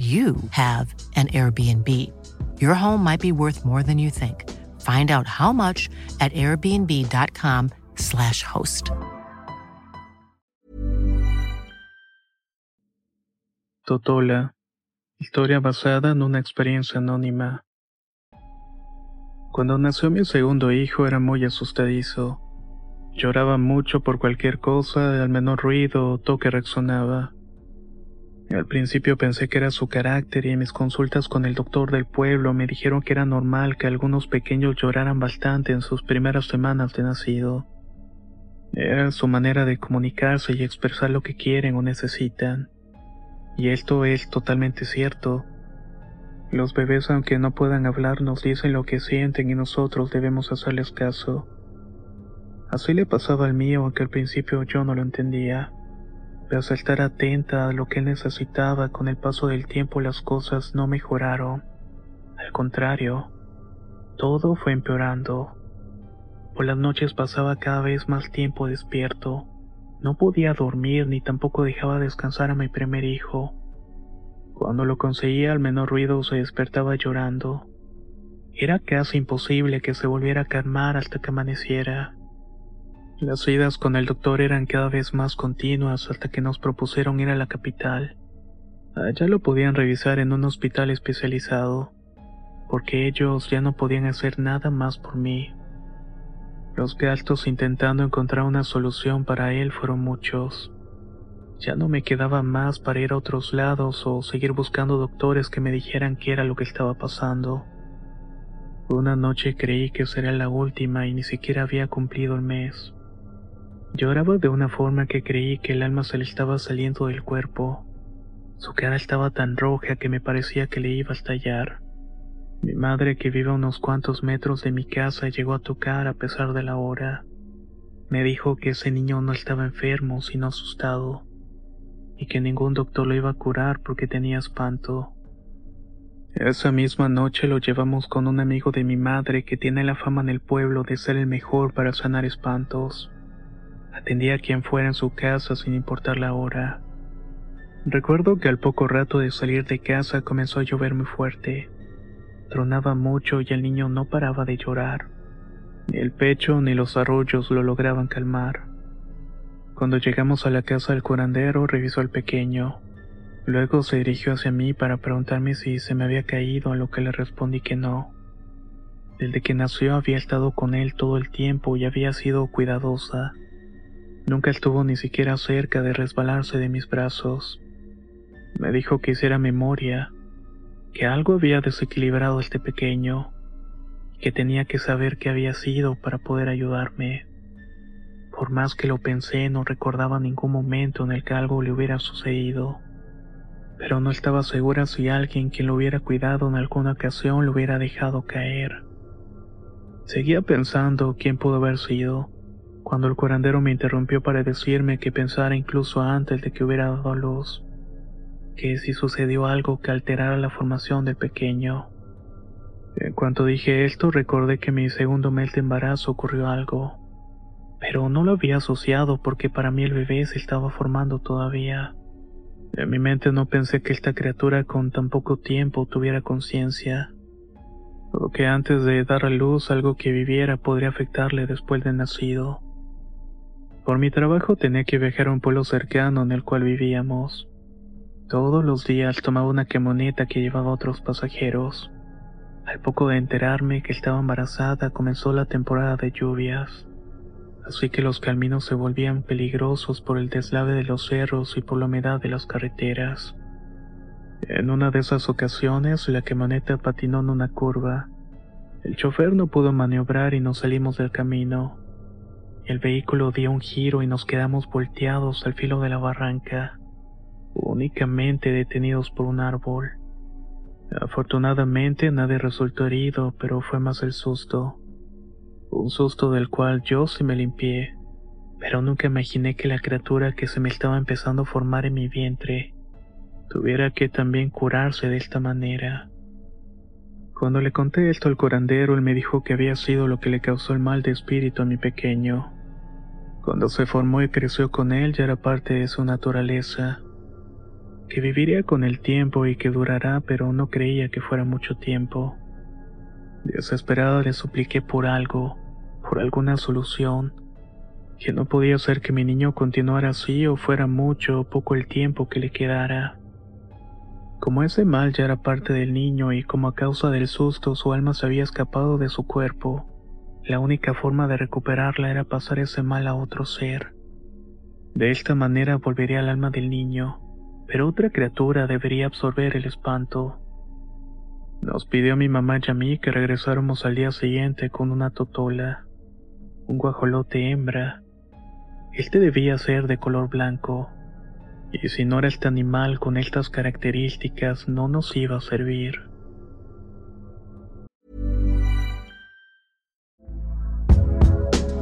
you have an Airbnb. Your home might be worth more than you think. Find out how much at airbnb.com/slash host. Totola. Historia basada en una experiencia anónima. Cuando nació mi segundo hijo era muy asustadizo. Lloraba mucho por cualquier cosa, al menor ruido o toque resonaba. Al principio pensé que era su carácter y en mis consultas con el doctor del pueblo me dijeron que era normal que algunos pequeños lloraran bastante en sus primeras semanas de nacido. Era su manera de comunicarse y expresar lo que quieren o necesitan. Y esto es totalmente cierto. Los bebés aunque no puedan hablar nos dicen lo que sienten y nosotros debemos hacerles caso. Así le pasaba al mío aunque al principio yo no lo entendía. Al estar atenta a lo que necesitaba con el paso del tiempo las cosas no mejoraron. Al contrario, todo fue empeorando. Por las noches pasaba cada vez más tiempo despierto. No podía dormir ni tampoco dejaba descansar a mi primer hijo. Cuando lo conseguía al menor ruido se despertaba llorando. Era casi imposible que se volviera a calmar hasta que amaneciera. Las idas con el doctor eran cada vez más continuas hasta que nos propusieron ir a la capital. Allá lo podían revisar en un hospital especializado, porque ellos ya no podían hacer nada más por mí. Los gastos intentando encontrar una solución para él fueron muchos. Ya no me quedaba más para ir a otros lados o seguir buscando doctores que me dijeran qué era lo que estaba pasando. Una noche creí que sería la última y ni siquiera había cumplido el mes. Lloraba de una forma que creí que el alma se le estaba saliendo del cuerpo. Su cara estaba tan roja que me parecía que le iba a estallar. Mi madre, que vive a unos cuantos metros de mi casa, llegó a tocar a pesar de la hora. Me dijo que ese niño no estaba enfermo, sino asustado, y que ningún doctor lo iba a curar porque tenía espanto. Esa misma noche lo llevamos con un amigo de mi madre que tiene la fama en el pueblo de ser el mejor para sanar espantos. Atendía a quien fuera en su casa sin importar la hora. Recuerdo que al poco rato de salir de casa comenzó a llover muy fuerte. Tronaba mucho y el niño no paraba de llorar. Ni el pecho ni los arroyos lo lograban calmar. Cuando llegamos a la casa del curandero revisó al pequeño. Luego se dirigió hacia mí para preguntarme si se me había caído, a lo que le respondí que no. Desde que nació había estado con él todo el tiempo y había sido cuidadosa. Nunca estuvo ni siquiera cerca de resbalarse de mis brazos. Me dijo que hiciera memoria, que algo había desequilibrado a este pequeño, que tenía que saber qué había sido para poder ayudarme. Por más que lo pensé, no recordaba ningún momento en el que algo le hubiera sucedido, pero no estaba segura si alguien quien lo hubiera cuidado en alguna ocasión lo hubiera dejado caer. Seguía pensando quién pudo haber sido, cuando el curandero me interrumpió para decirme que pensara incluso antes de que hubiera dado luz, que si sucedió algo que alterara la formación del pequeño. En cuanto dije esto, recordé que mi segundo mes de embarazo ocurrió algo, pero no lo había asociado porque para mí el bebé se estaba formando todavía. En mi mente no pensé que esta criatura con tan poco tiempo tuviera conciencia, o que antes de dar a luz algo que viviera podría afectarle después de nacido. Por mi trabajo tenía que viajar a un pueblo cercano en el cual vivíamos. Todos los días tomaba una camioneta que llevaba a otros pasajeros. Al poco de enterarme que estaba embarazada comenzó la temporada de lluvias, así que los caminos se volvían peligrosos por el deslave de los cerros y por la humedad de las carreteras. En una de esas ocasiones la camioneta patinó en una curva. El chofer no pudo maniobrar y nos salimos del camino. El vehículo dio un giro y nos quedamos volteados al filo de la barranca, únicamente detenidos por un árbol. Afortunadamente nadie resultó herido, pero fue más el susto. Un susto del cual yo sí me limpié, pero nunca imaginé que la criatura que se me estaba empezando a formar en mi vientre tuviera que también curarse de esta manera. Cuando le conté esto al curandero, él me dijo que había sido lo que le causó el mal de espíritu a mi pequeño. Cuando se formó y creció con él ya era parte de su naturaleza que viviría con el tiempo y que durará, pero no creía que fuera mucho tiempo. Desesperada le supliqué por algo, por alguna solución, que no podía ser que mi niño continuara así o fuera mucho o poco el tiempo que le quedara. Como ese mal ya era parte del niño y como a causa del susto su alma se había escapado de su cuerpo, la única forma de recuperarla era pasar ese mal a otro ser. De esta manera volvería al alma del niño, pero otra criatura debería absorber el espanto. Nos pidió a mi mamá y a mí que regresáramos al día siguiente con una totola, un guajolote hembra. Este debía ser de color blanco, y si no era este animal con estas características no nos iba a servir.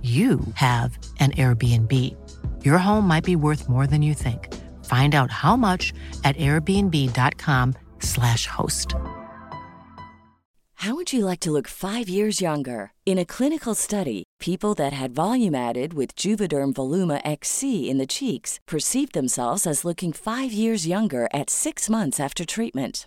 you have an Airbnb. Your home might be worth more than you think. Find out how much at airbnb.com/slash host. How would you like to look five years younger? In a clinical study, people that had volume added with Juvederm Voluma XC in the cheeks perceived themselves as looking five years younger at six months after treatment.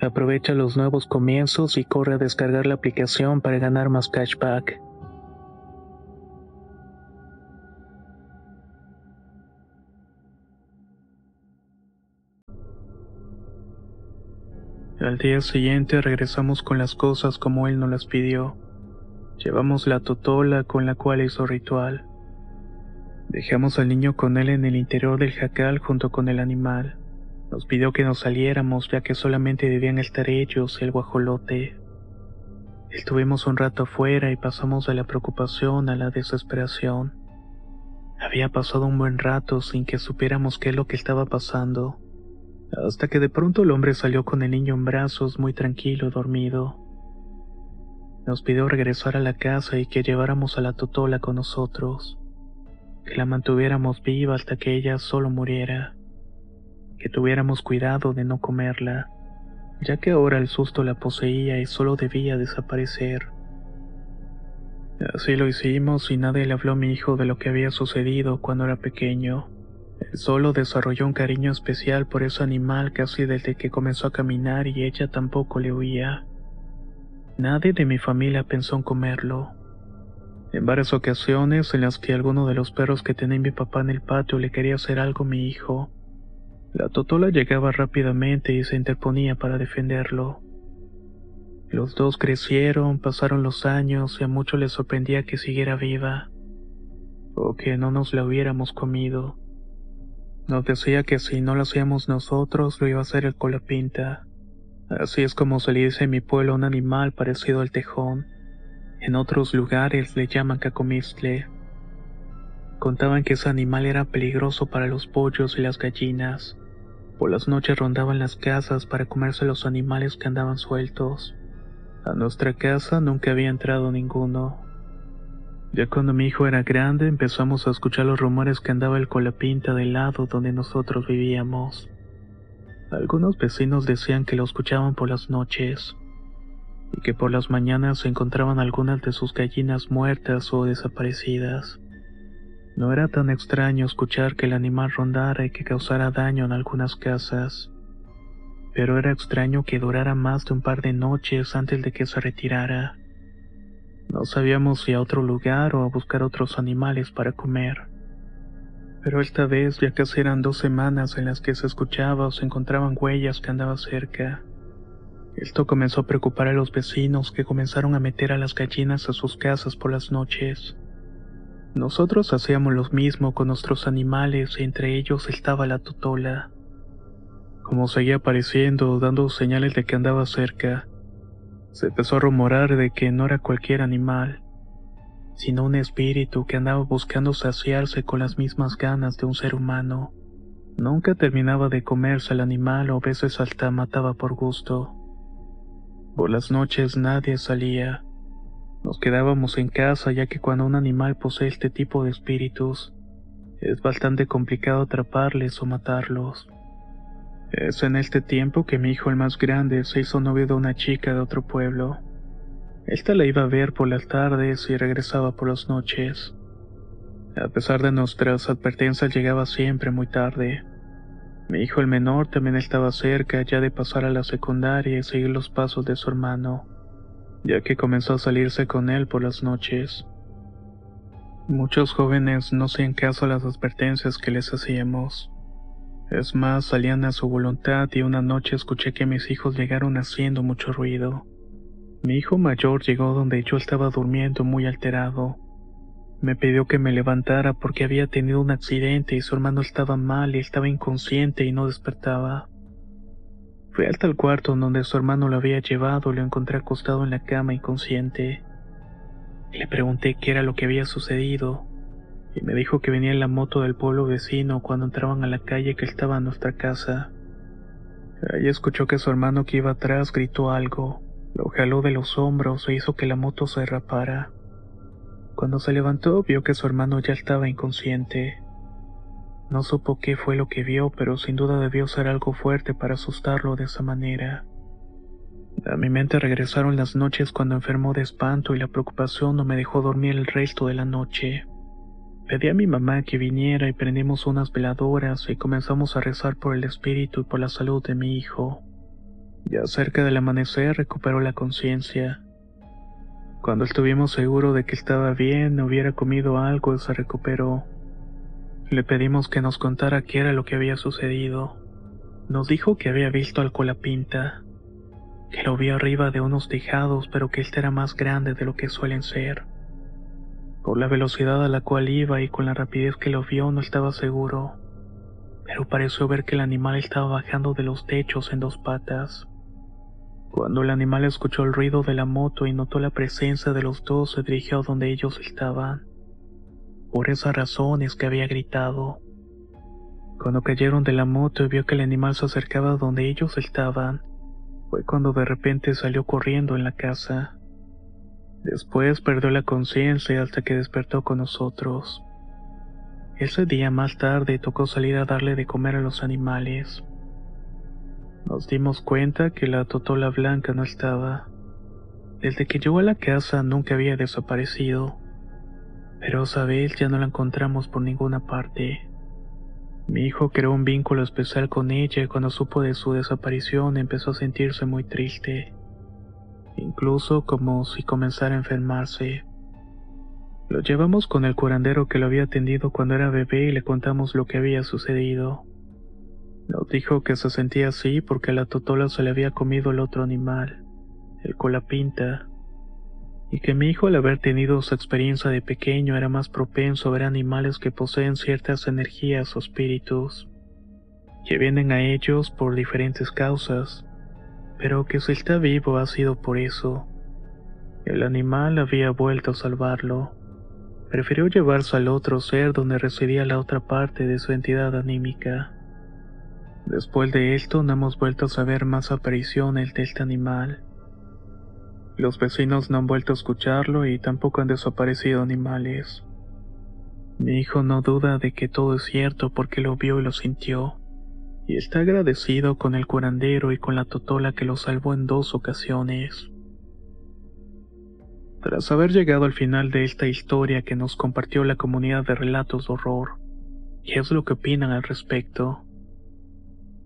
Aprovecha los nuevos comienzos y corre a descargar la aplicación para ganar más cashback. Al día siguiente regresamos con las cosas como él nos las pidió. Llevamos la totola con la cual hizo ritual. Dejamos al niño con él en el interior del jacal junto con el animal. Nos pidió que nos saliéramos ya que solamente debían estar ellos y el guajolote. Estuvimos un rato afuera y pasamos de la preocupación a la desesperación. Había pasado un buen rato sin que supiéramos qué es lo que estaba pasando, hasta que de pronto el hombre salió con el niño en brazos muy tranquilo, dormido. Nos pidió regresar a la casa y que lleváramos a la totola con nosotros, que la mantuviéramos viva hasta que ella solo muriera, que tuviéramos cuidado de no comerla ya que ahora el susto la poseía y solo debía desaparecer. Así lo hicimos y nadie le habló a mi hijo de lo que había sucedido cuando era pequeño. Él solo desarrolló un cariño especial por ese animal casi desde que comenzó a caminar y ella tampoco le huía. Nadie de mi familia pensó en comerlo. En varias ocasiones en las que alguno de los perros que tenía mi papá en el patio le quería hacer algo a mi hijo, la totola llegaba rápidamente y se interponía para defenderlo. Los dos crecieron, pasaron los años y a muchos les sorprendía que siguiera viva, o que no nos la hubiéramos comido. Nos decía que si no lo hacíamos nosotros, lo iba a hacer el colapinta. Así es como se le dice en mi pueblo un animal parecido al tejón. En otros lugares le llaman cacomistle. Contaban que ese animal era peligroso para los pollos y las gallinas. Por las noches rondaban las casas para comerse los animales que andaban sueltos. A nuestra casa nunca había entrado ninguno. Ya cuando mi hijo era grande empezamos a escuchar los rumores que andaba el colapinta del lado donde nosotros vivíamos. Algunos vecinos decían que lo escuchaban por las noches y que por las mañanas se encontraban algunas de sus gallinas muertas o desaparecidas. No era tan extraño escuchar que el animal rondara y que causara daño en algunas casas, pero era extraño que durara más de un par de noches antes de que se retirara. No sabíamos si a otro lugar o a buscar otros animales para comer. Pero esta vez ya casi eran dos semanas en las que se escuchaba o se encontraban huellas que andaba cerca. Esto comenzó a preocupar a los vecinos que comenzaron a meter a las gallinas a sus casas por las noches. Nosotros hacíamos lo mismo con nuestros animales y entre ellos estaba la totola. Como seguía apareciendo, dando señales de que andaba cerca, se empezó a rumorar de que no era cualquier animal, sino un espíritu que andaba buscando saciarse con las mismas ganas de un ser humano. Nunca terminaba de comerse al animal o a veces hasta mataba por gusto. Por las noches nadie salía. Nos quedábamos en casa ya que cuando un animal posee este tipo de espíritus, es bastante complicado atraparles o matarlos. Es en este tiempo que mi hijo el más grande se hizo novio de una chica de otro pueblo. Esta la iba a ver por las tardes y regresaba por las noches. A pesar de nuestras advertencias llegaba siempre muy tarde. Mi hijo el menor también estaba cerca ya de pasar a la secundaria y seguir los pasos de su hermano ya que comenzó a salirse con él por las noches. Muchos jóvenes no hacían caso a las advertencias que les hacíamos. Es más, salían a su voluntad y una noche escuché que mis hijos llegaron haciendo mucho ruido. Mi hijo mayor llegó donde yo estaba durmiendo muy alterado. Me pidió que me levantara porque había tenido un accidente y su hermano estaba mal y estaba inconsciente y no despertaba. Fui hasta el cuarto donde su hermano lo había llevado y lo encontré acostado en la cama inconsciente. Le pregunté qué era lo que había sucedido y me dijo que venía en la moto del pueblo vecino cuando entraban a la calle que estaba en nuestra casa. Ahí escuchó que su hermano que iba atrás gritó algo, lo jaló de los hombros e hizo que la moto se derrapara. Cuando se levantó vio que su hermano ya estaba inconsciente. No supo qué fue lo que vio, pero sin duda debió ser algo fuerte para asustarlo de esa manera. A mi mente regresaron las noches cuando enfermó de espanto y la preocupación no me dejó dormir el resto de la noche. Pedí a mi mamá que viniera y prendimos unas veladoras y comenzamos a rezar por el espíritu y por la salud de mi hijo. Ya cerca del amanecer recuperó la conciencia. Cuando estuvimos seguros de que estaba bien, hubiera comido algo, se recuperó. Le pedimos que nos contara qué era lo que había sucedido. Nos dijo que había visto al colapinta, que lo vio arriba de unos tejados, pero que este era más grande de lo que suelen ser. Por la velocidad a la cual iba y con la rapidez que lo vio no estaba seguro, pero pareció ver que el animal estaba bajando de los techos en dos patas. Cuando el animal escuchó el ruido de la moto y notó la presencia de los dos, se dirigió a donde ellos estaban. Por esa razón es que había gritado. Cuando cayeron de la moto y vio que el animal se acercaba a donde ellos estaban, fue cuando de repente salió corriendo en la casa. Después perdió la conciencia hasta que despertó con nosotros. Ese día más tarde tocó salir a darle de comer a los animales. Nos dimos cuenta que la totola blanca no estaba. Desde que llegó a la casa nunca había desaparecido, pero esa vez ya no la encontramos por ninguna parte. Mi hijo creó un vínculo especial con ella y cuando supo de su desaparición empezó a sentirse muy triste, incluso como si comenzara a enfermarse. Lo llevamos con el curandero que lo había atendido cuando era bebé y le contamos lo que había sucedido. Nos dijo que se sentía así porque a la totola se le había comido el otro animal, el colapinta, y que mi hijo al haber tenido su experiencia de pequeño era más propenso a ver animales que poseen ciertas energías o espíritus, que vienen a ellos por diferentes causas, pero que si está vivo ha sido por eso. El animal había vuelto a salvarlo. Prefirió llevarse al otro ser donde residía la otra parte de su entidad anímica. Después de esto no hemos vuelto a saber más apariciones de este animal. Los vecinos no han vuelto a escucharlo y tampoco han desaparecido animales. Mi hijo no duda de que todo es cierto porque lo vio y lo sintió, y está agradecido con el curandero y con la totola que lo salvó en dos ocasiones. Tras haber llegado al final de esta historia que nos compartió la comunidad de relatos de horror, ¿qué es lo que opinan al respecto?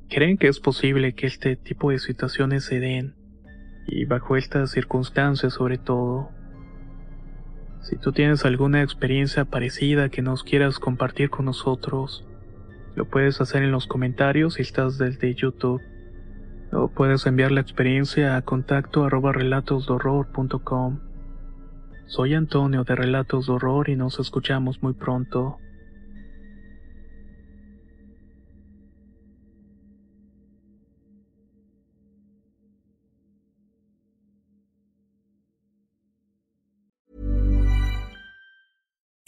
¿Creen que es posible que este tipo de situaciones se den y bajo estas circunstancias sobre todo. Si tú tienes alguna experiencia parecida que nos quieras compartir con nosotros, lo puedes hacer en los comentarios si estás desde YouTube. O puedes enviar la experiencia a contacto arroba relatosdorror.com. Soy Antonio de Relatos de Horror y nos escuchamos muy pronto.